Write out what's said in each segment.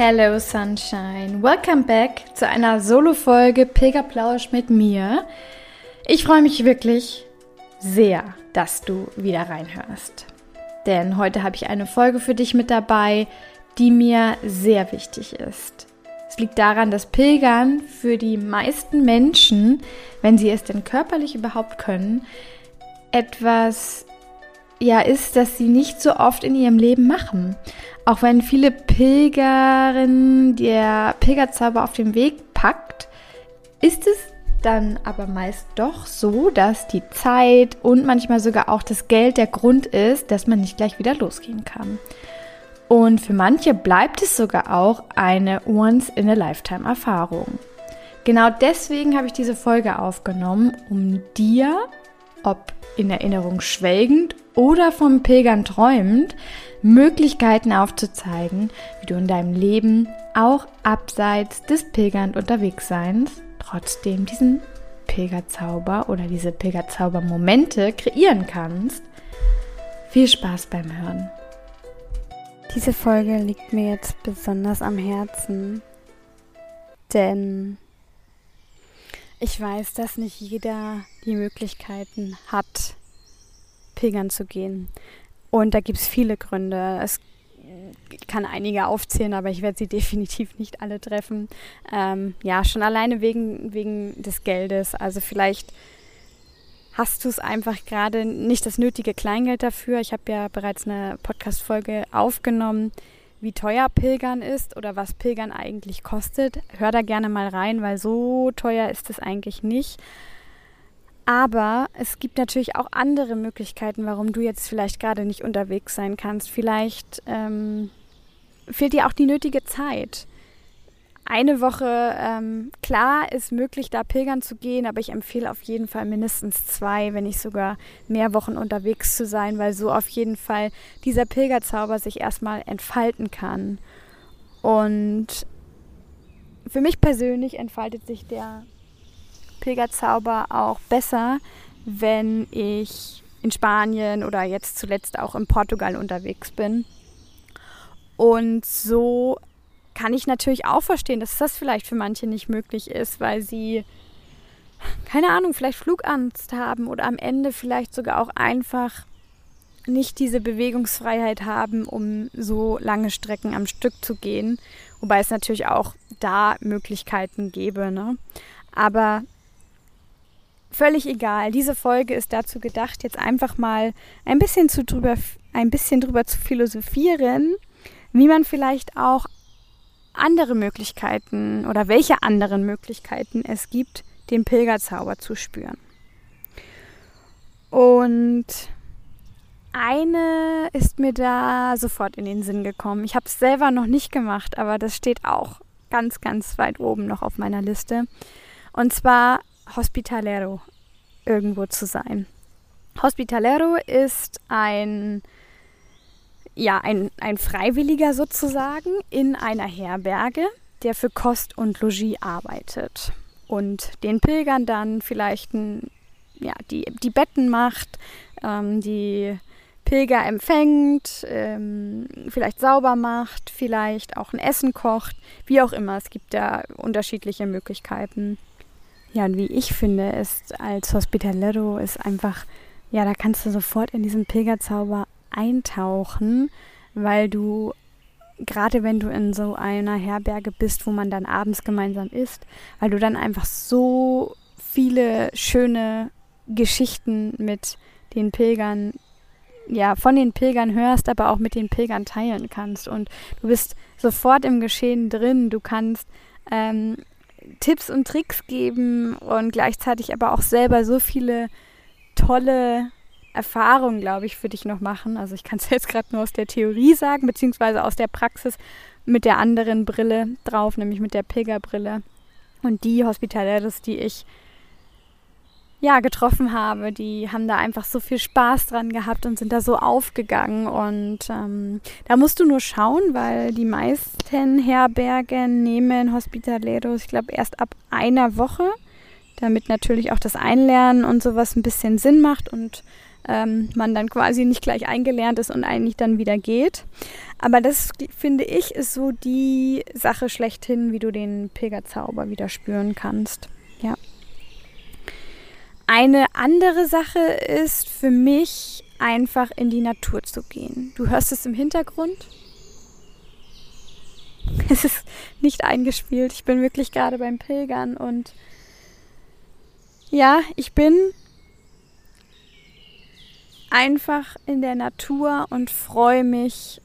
Hello Sunshine, welcome back zu einer Solo-Folge Pilgerplausch mit mir. Ich freue mich wirklich sehr, dass du wieder reinhörst. Denn heute habe ich eine Folge für dich mit dabei, die mir sehr wichtig ist. Es liegt daran, dass Pilgern für die meisten Menschen, wenn sie es denn körperlich überhaupt können, etwas ja ist, das sie nicht so oft in ihrem Leben machen. Auch wenn viele Pilgerinnen der Pilgerzauber auf den Weg packt, ist es dann aber meist doch so, dass die Zeit und manchmal sogar auch das Geld der Grund ist, dass man nicht gleich wieder losgehen kann. Und für manche bleibt es sogar auch eine Once-in-a-Lifetime-Erfahrung. Genau deswegen habe ich diese Folge aufgenommen, um dir, ob in Erinnerung schwelgend oder vom Pilgern träumend, Möglichkeiten aufzuzeigen, wie du in deinem Leben auch abseits des Pilgernd unterwegsseins trotzdem diesen Pilgerzauber oder diese Pilgerzaubermomente kreieren kannst. Viel Spaß beim Hören. Diese Folge liegt mir jetzt besonders am Herzen, denn ich weiß, dass nicht jeder die Möglichkeiten hat, pilgern zu gehen. Und da gibt es viele Gründe. Es kann einige aufzählen, aber ich werde sie definitiv nicht alle treffen. Ähm, ja, schon alleine wegen, wegen des Geldes. Also vielleicht hast du es einfach gerade nicht das nötige Kleingeld dafür. Ich habe ja bereits eine Podcast-Folge aufgenommen, wie teuer Pilgern ist oder was Pilgern eigentlich kostet. Hör da gerne mal rein, weil so teuer ist es eigentlich nicht. Aber es gibt natürlich auch andere Möglichkeiten, warum du jetzt vielleicht gerade nicht unterwegs sein kannst. Vielleicht ähm, fehlt dir auch die nötige Zeit. Eine Woche, ähm, klar, ist möglich, da pilgern zu gehen, aber ich empfehle auf jeden Fall mindestens zwei, wenn nicht sogar mehr Wochen unterwegs zu sein, weil so auf jeden Fall dieser Pilgerzauber sich erstmal entfalten kann. Und für mich persönlich entfaltet sich der Pilgerzauber auch besser, wenn ich in Spanien oder jetzt zuletzt auch in Portugal unterwegs bin. Und so kann ich natürlich auch verstehen, dass das vielleicht für manche nicht möglich ist, weil sie, keine Ahnung, vielleicht Flugangst haben oder am Ende vielleicht sogar auch einfach nicht diese Bewegungsfreiheit haben, um so lange Strecken am Stück zu gehen. Wobei es natürlich auch da Möglichkeiten gäbe. Ne? Aber völlig egal. Diese Folge ist dazu gedacht, jetzt einfach mal ein bisschen, zu drüber, ein bisschen drüber zu philosophieren, wie man vielleicht auch andere Möglichkeiten oder welche anderen Möglichkeiten es gibt, den Pilgerzauber zu spüren. Und eine ist mir da sofort in den Sinn gekommen. Ich habe es selber noch nicht gemacht, aber das steht auch ganz, ganz weit oben noch auf meiner Liste. Und zwar Hospitalero irgendwo zu sein. Hospitalero ist ein, ja, ein, ein Freiwilliger sozusagen in einer Herberge, der für Kost und Logis arbeitet und den Pilgern dann vielleicht ein, ja, die, die Betten macht, ähm, die Pilger empfängt, ähm, vielleicht sauber macht, vielleicht auch ein Essen kocht, wie auch immer. Es gibt da unterschiedliche Möglichkeiten. Ja, und wie ich finde, ist als Hospitalero ist einfach, ja, da kannst du sofort in diesen Pilgerzauber eintauchen, weil du gerade wenn du in so einer Herberge bist, wo man dann abends gemeinsam isst, weil du dann einfach so viele schöne Geschichten mit den Pilgern, ja, von den Pilgern hörst, aber auch mit den Pilgern teilen kannst. Und du bist sofort im Geschehen drin. Du kannst ähm, Tipps und Tricks geben und gleichzeitig aber auch selber so viele tolle Erfahrung, glaube ich, für dich noch machen. Also ich kann es jetzt gerade nur aus der Theorie sagen, beziehungsweise aus der Praxis mit der anderen Brille drauf, nämlich mit der Pilgerbrille. Und die Hospitaleros, die ich ja, getroffen habe, die haben da einfach so viel Spaß dran gehabt und sind da so aufgegangen. Und ähm, da musst du nur schauen, weil die meisten Herbergen nehmen Hospitaleros, ich glaube, erst ab einer Woche, damit natürlich auch das Einlernen und sowas ein bisschen Sinn macht und ähm, man dann quasi nicht gleich eingelernt ist und eigentlich dann wieder geht. Aber das, finde ich, ist so die Sache schlechthin, wie du den Pilgerzauber wieder spüren kannst. Ja. Eine andere Sache ist für mich einfach in die Natur zu gehen. Du hörst es im Hintergrund. Es ist nicht eingespielt. Ich bin wirklich gerade beim Pilgern und ja, ich bin einfach in der Natur und freue mich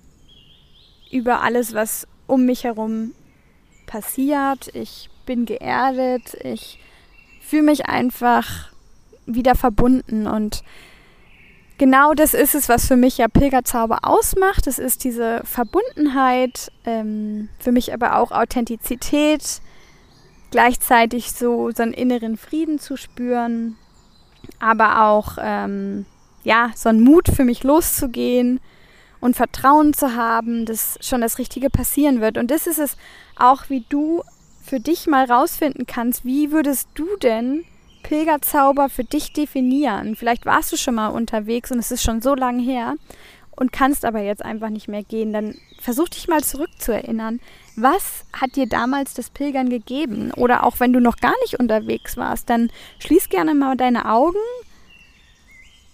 über alles, was um mich herum passiert. Ich bin geerdet. Ich fühle mich einfach wieder verbunden. Und genau das ist es, was für mich ja Pilgerzauber ausmacht. Es ist diese Verbundenheit, ähm, für mich aber auch Authentizität, gleichzeitig so, so einen inneren Frieden zu spüren, aber auch ähm, ja, so einen Mut für mich loszugehen und Vertrauen zu haben, dass schon das Richtige passieren wird. Und das ist es auch, wie du für dich mal rausfinden kannst, wie würdest du denn Pilgerzauber für dich definieren. Vielleicht warst du schon mal unterwegs und es ist schon so lange her und kannst aber jetzt einfach nicht mehr gehen. Dann versuch dich mal zurückzuerinnern. Was hat dir damals das Pilgern gegeben? Oder auch wenn du noch gar nicht unterwegs warst, dann schließ gerne mal deine Augen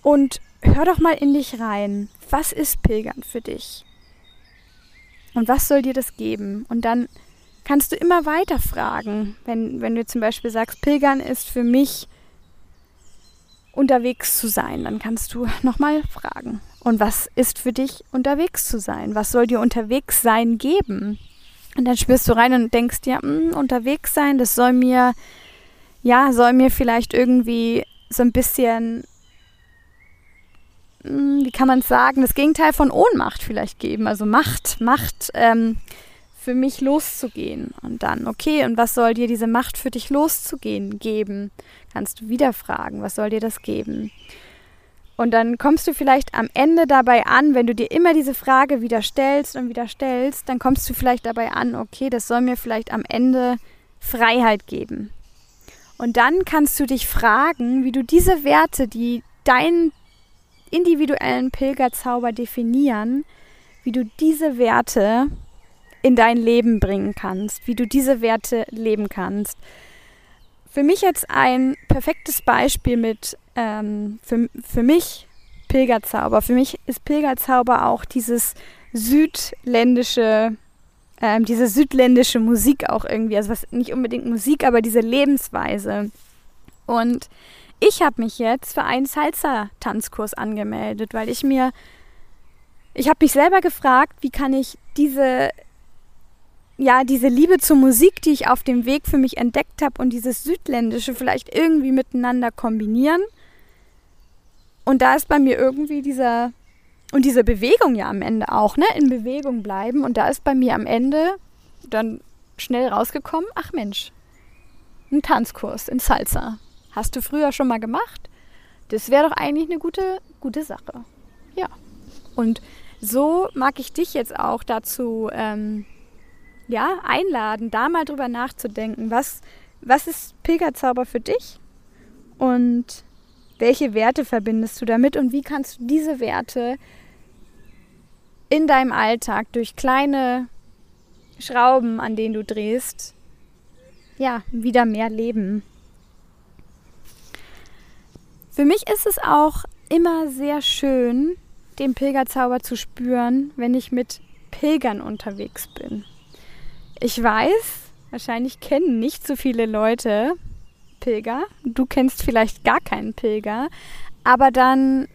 und hör doch mal in dich rein. Was ist Pilgern für dich? Und was soll dir das geben? Und dann kannst du immer weiter fragen. Wenn, wenn du zum Beispiel sagst, Pilgern ist für mich unterwegs zu sein, dann kannst du nochmal fragen. Und was ist für dich unterwegs zu sein? Was soll dir unterwegs sein geben? Und dann spürst du rein und denkst dir, hm, unterwegs sein, das soll mir, ja, soll mir vielleicht irgendwie so ein bisschen, wie kann man sagen, das Gegenteil von Ohnmacht vielleicht geben. Also Macht, Macht, ähm, für mich loszugehen. Und dann, okay, und was soll dir diese Macht für dich loszugehen geben? Kannst du wieder fragen, was soll dir das geben? Und dann kommst du vielleicht am Ende dabei an, wenn du dir immer diese Frage wieder stellst und wieder stellst, dann kommst du vielleicht dabei an, okay, das soll mir vielleicht am Ende Freiheit geben. Und dann kannst du dich fragen, wie du diese Werte, die deinen individuellen Pilgerzauber definieren, wie du diese Werte in dein Leben bringen kannst, wie du diese Werte leben kannst. Für mich jetzt ein perfektes Beispiel mit, ähm, für, für mich Pilgerzauber. Für mich ist Pilgerzauber auch dieses südländische, ähm, diese südländische Musik auch irgendwie, also was nicht unbedingt Musik, aber diese Lebensweise. Und ich habe mich jetzt für einen Salsa-Tanzkurs angemeldet, weil ich mir, ich habe mich selber gefragt, wie kann ich diese ja, diese Liebe zur Musik, die ich auf dem Weg für mich entdeckt habe und dieses Südländische vielleicht irgendwie miteinander kombinieren. Und da ist bei mir irgendwie dieser, und diese Bewegung ja am Ende auch, ne, in Bewegung bleiben. Und da ist bei mir am Ende dann schnell rausgekommen, ach Mensch, ein Tanzkurs in Salsa. Hast du früher schon mal gemacht? Das wäre doch eigentlich eine gute, gute Sache. Ja. Und so mag ich dich jetzt auch dazu ähm, ja, einladen, da mal drüber nachzudenken, was, was ist Pilgerzauber für dich und welche Werte verbindest du damit und wie kannst du diese Werte in deinem Alltag durch kleine Schrauben, an denen du drehst, ja, wieder mehr leben. Für mich ist es auch immer sehr schön, den Pilgerzauber zu spüren, wenn ich mit Pilgern unterwegs bin. Ich weiß, wahrscheinlich kennen nicht so viele Leute Pilger. Du kennst vielleicht gar keinen Pilger. Aber dann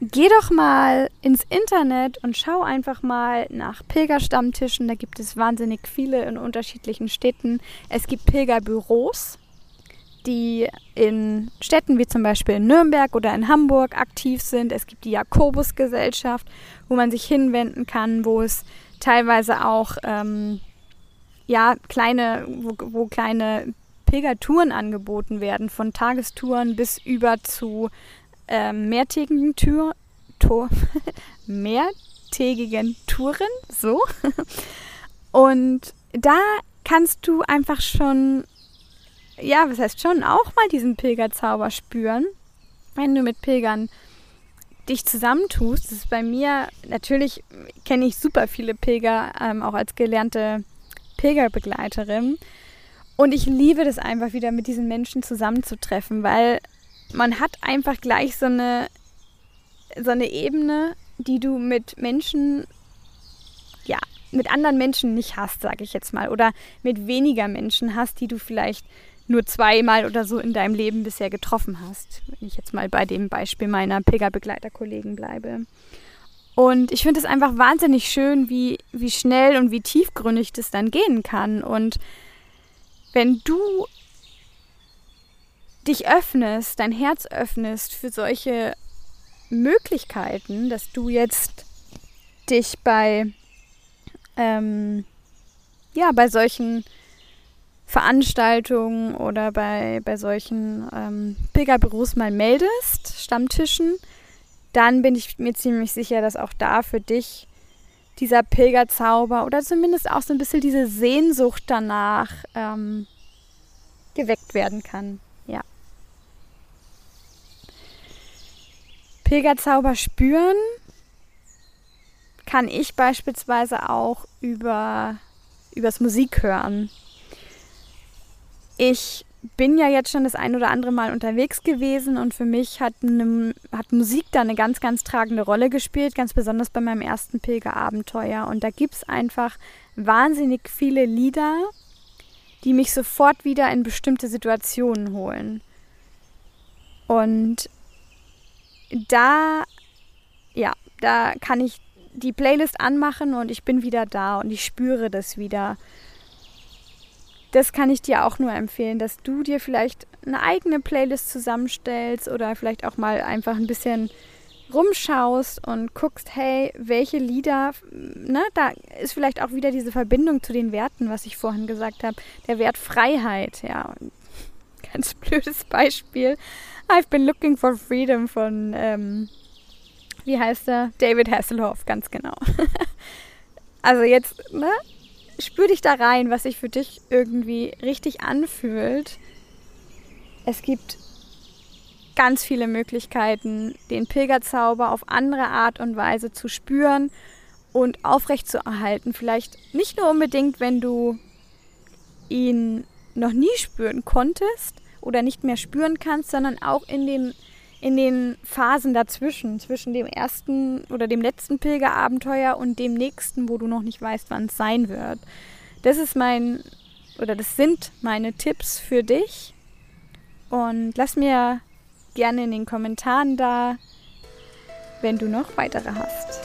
geh doch mal ins Internet und schau einfach mal nach Pilgerstammtischen. Da gibt es wahnsinnig viele in unterschiedlichen Städten. Es gibt Pilgerbüros. Die in Städten wie zum Beispiel in Nürnberg oder in Hamburg aktiv sind. Es gibt die Jakobusgesellschaft, wo man sich hinwenden kann, wo es teilweise auch ähm, ja, kleine, wo, wo kleine Pilgertouren angeboten werden, von Tagestouren bis über zu ähm, mehrtägigen Tür, Tour, mehrtägigen Touren, so. Und da kannst du einfach schon ja, was heißt schon, auch mal diesen Pilgerzauber spüren, wenn du mit Pilgern dich zusammentust. Das ist bei mir, natürlich kenne ich super viele Pilger, ähm, auch als gelernte Pilgerbegleiterin. Und ich liebe das einfach wieder mit diesen Menschen zusammenzutreffen, weil man hat einfach gleich so eine, so eine Ebene, die du mit Menschen, ja, mit anderen Menschen nicht hast, sage ich jetzt mal, oder mit weniger Menschen hast, die du vielleicht nur zweimal oder so in deinem Leben bisher getroffen hast. Wenn ich jetzt mal bei dem Beispiel meiner Pilgerbegleiterkollegen bleibe. Und ich finde es einfach wahnsinnig schön, wie, wie schnell und wie tiefgründig das dann gehen kann. Und wenn du dich öffnest, dein Herz öffnest für solche Möglichkeiten, dass du jetzt dich bei, ähm, ja, bei solchen Veranstaltungen oder bei, bei solchen ähm, Pilgerbüros mal meldest, Stammtischen, dann bin ich mir ziemlich sicher, dass auch da für dich dieser Pilgerzauber oder zumindest auch so ein bisschen diese Sehnsucht danach ähm, geweckt werden kann. Ja. Pilgerzauber spüren kann ich beispielsweise auch über übers Musik hören. Ich bin ja jetzt schon das ein oder andere Mal unterwegs gewesen und für mich hat, ne, hat Musik da eine ganz, ganz tragende Rolle gespielt, ganz besonders bei meinem ersten Pilgerabenteuer. Und da gibt es einfach wahnsinnig viele Lieder, die mich sofort wieder in bestimmte Situationen holen. Und da, ja, da kann ich die Playlist anmachen und ich bin wieder da und ich spüre das wieder das kann ich dir auch nur empfehlen, dass du dir vielleicht eine eigene Playlist zusammenstellst oder vielleicht auch mal einfach ein bisschen rumschaust und guckst, hey, welche Lieder, ne, da ist vielleicht auch wieder diese Verbindung zu den Werten, was ich vorhin gesagt habe, der Wert Freiheit, ja. Ganz blödes Beispiel. I've been looking for freedom von, ähm, wie heißt er? David Hasselhoff, ganz genau. also jetzt, ne, spür dich da rein, was sich für dich irgendwie richtig anfühlt. Es gibt ganz viele Möglichkeiten, den Pilgerzauber auf andere Art und Weise zu spüren und aufrechtzuerhalten. Vielleicht nicht nur unbedingt, wenn du ihn noch nie spüren konntest oder nicht mehr spüren kannst, sondern auch in den in den Phasen dazwischen, zwischen dem ersten oder dem letzten Pilgerabenteuer und dem nächsten, wo du noch nicht weißt, wann es sein wird. Das ist mein, oder das sind meine Tipps für dich. Und lass mir gerne in den Kommentaren da, wenn du noch weitere hast.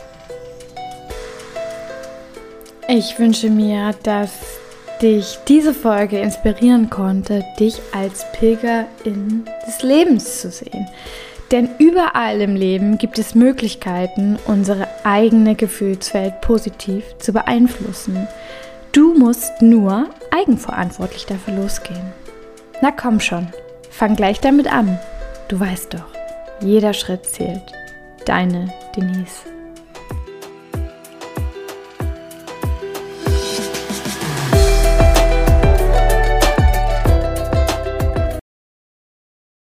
Ich wünsche mir, dass dich diese Folge inspirieren konnte, dich als Pilgerin des Lebens zu sehen. Denn überall im Leben gibt es Möglichkeiten, unsere eigene Gefühlswelt positiv zu beeinflussen. Du musst nur eigenverantwortlich dafür losgehen. Na komm schon, fang gleich damit an. Du weißt doch, jeder Schritt zählt. Deine Denise.